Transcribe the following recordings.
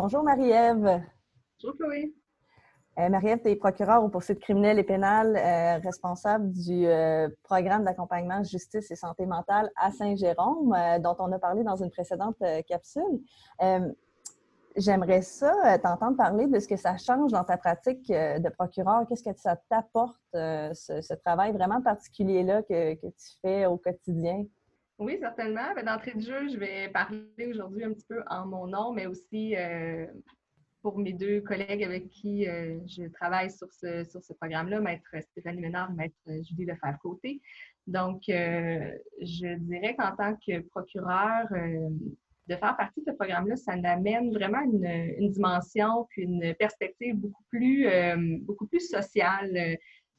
Bonjour Marie-Ève. Bonjour Chloé. Euh, Marie-Ève, tu es procureure aux poursuites criminelles et pénales, euh, responsable du euh, programme d'accompagnement justice et santé mentale à Saint-Jérôme, dont on a parlé dans une précédente capsule. J'aimerais ça t'entendre parler de ce que ça change dans ta pratique de procureur. Qu'est-ce que ça t'apporte, ce, travail vraiment particulier-là que, que, tu fais au quotidien? Oui, certainement. Ben, d'entrée de jeu, je vais parler aujourd'hui un petit peu en mon nom, mais aussi pour mes deux collègues avec qui euh, je travaille sur ce, sur ce programme-là, Maître Stéphanie Ménard et Maître Julie Lefebvre-Côté. Donc, euh, je dirais qu'en tant que procureur, euh, de faire partie de ce programme-là, ça amène vraiment une, une, dimension puis une perspective beaucoup plus, beaucoup plus sociale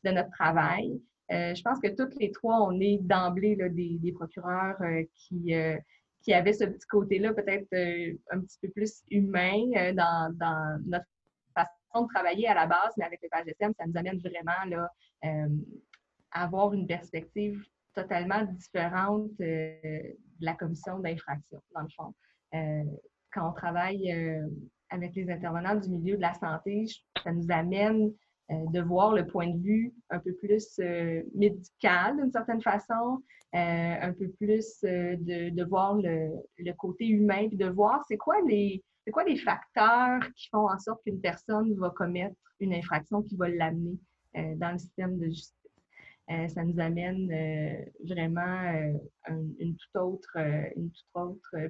de notre travail. Je pense que toutes les trois, on est d'emblée des, procureurs qui qui avait ce petit côté-là peut-être euh, un petit peu plus humain euh, dans, notre façon de travailler à la base, mais avec le PAGSM, ça nous amène vraiment euh, à avoir une perspective totalement différente de la commission d'infraction, dans le fond. quand on travaille avec les intervenants du milieu de la santé, ça nous amène euh, de voir le point de vue un peu plus euh, médical d'une certaine façon, euh, un peu plus de, de, voir le, le, côté humain, puis de voir c'est quoi les c'est quoi les facteurs qui font en sorte qu'une personne va commettre une infraction qui va l'amener dans le système de justice. Euh, ça nous amène euh, vraiment euh, une, toute autre,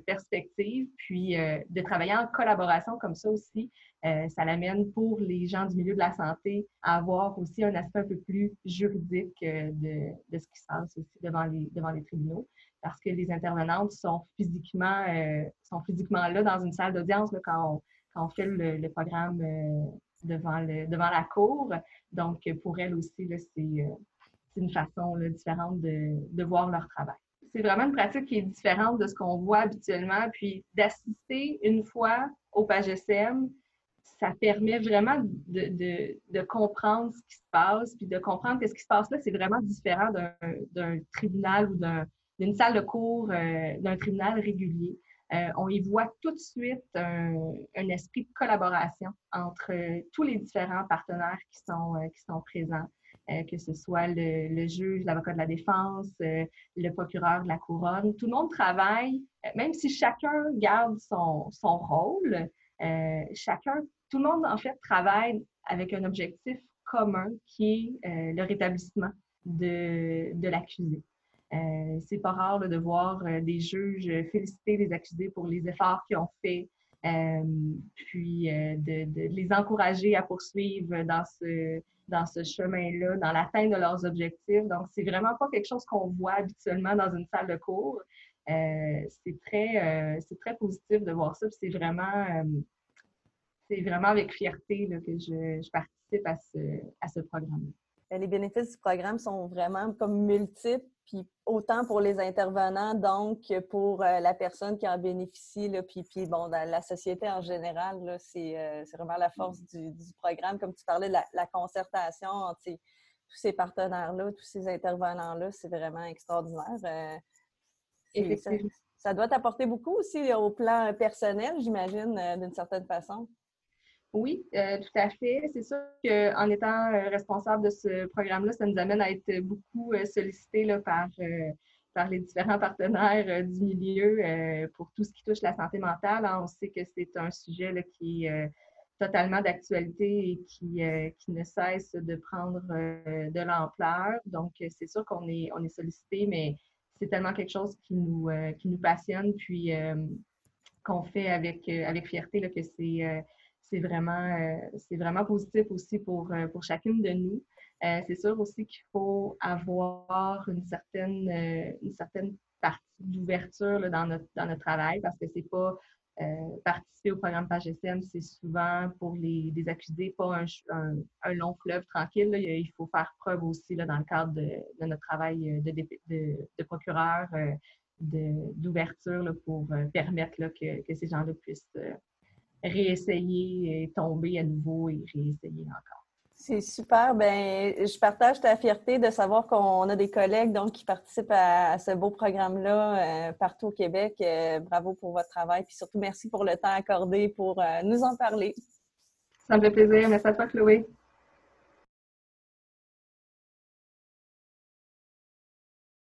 perspective. Puis de travailler en collaboration comme ça aussi, ça l'amène pour les gens du milieu de la santé à avoir aussi un aspect un peu plus juridique de, de ce qui se passe aussi devant les, devant les tribunaux. Parce que les intervenantes sont physiquement, sont physiquement là dans une salle d'audience quand on, quand on fait le, programme devant, le, devant la cour. Donc, pour elles aussi, c'est c'est une façon différente de, voir leur travail. C'est vraiment une pratique qui est différente de ce qu'on voit habituellement. Puis d'assister une fois au PAGSM, ça permet vraiment de, comprendre ce qui se passe, puis de comprendre que ce qui se passe là, c'est vraiment différent d'un tribunal ou d'une salle de cours, euh, d'un tribunal régulier. Euh, on y voit tout de suite un, esprit de collaboration entre tous les différents partenaires euh, qui sont présents. Euh, que ce soit le, juge, l'avocat de la défense, euh, le procureur de la couronne. Tout le monde travaille, euh, même si chacun garde son, son rôle, chacun, tout le monde en fait travaille avec un objectif commun qui est le rétablissement de, de l'accusé. c'est pas rare de voir des juges féliciter les accusés pour les efforts qu'ils ont faits, puis de, de, les encourager à poursuivre dans ce, dans ce chemin-là, dans l'atteinte de leurs objectifs. Donc, c'est vraiment pas quelque chose qu'on voit habituellement dans une salle de cours. Euh, c'est très, euh, très positif de voir ça. C'est vraiment, euh, vraiment avec fierté là, que je, participe à ce, à ce programme. Les bénéfices du programme sont vraiment comme multiples, puis autant pour les intervenants, donc pour la personne qui en bénéficie, là, puis, puis bon, dans la société en général, c'est vraiment la force du, du, programme. Comme tu parlais de la, concertation entre tous ces partenaires-là, tous ces intervenants-là, c'est vraiment extraordinaire. Ça, ça, doit t'apporter beaucoup aussi au plan personnel, j'imagine, d'une certaine façon. Oui, euh, tout à fait. C'est sûr qu'en étant euh, responsable de ce programme-là, ça nous amène à être beaucoup euh, sollicités par, par les différents partenaires du milieu pour tout ce qui touche la santé mentale. Hein. On sait que c'est un sujet qui est totalement d'actualité et qui, ne cesse de prendre de l'ampleur. Donc, c'est sûr qu'on est, sollicité, mais c'est tellement quelque chose qui nous, passionne, puis qu'on fait avec, avec fierté que c'est c'est vraiment, euh, c'est vraiment positif aussi pour, euh, pour chacune de nous. Euh, c'est sûr aussi qu'il faut avoir une certaine, une certaine partie d'ouverture dans notre, dans notre travail parce que c'est pas participer au programme PAGSM, c'est souvent pour les, accusés, pas un, un, long fleuve tranquille. Il faut faire preuve aussi là, dans le cadre de, de notre travail de, de, procureur d'ouverture pour permettre que, que, ces gens-là puissent réessayer et tomber à nouveau et réessayer encore. C'est super. Ben, je partage ta fierté de savoir qu'on a des collègues donc, qui participent à, ce beau programme-là euh, partout au Québec. Euh, bravo pour votre travail. Puis surtout, merci pour le temps accordé pour euh, nous en parler. Ça me fait plaisir. Merci à toi, Chloé.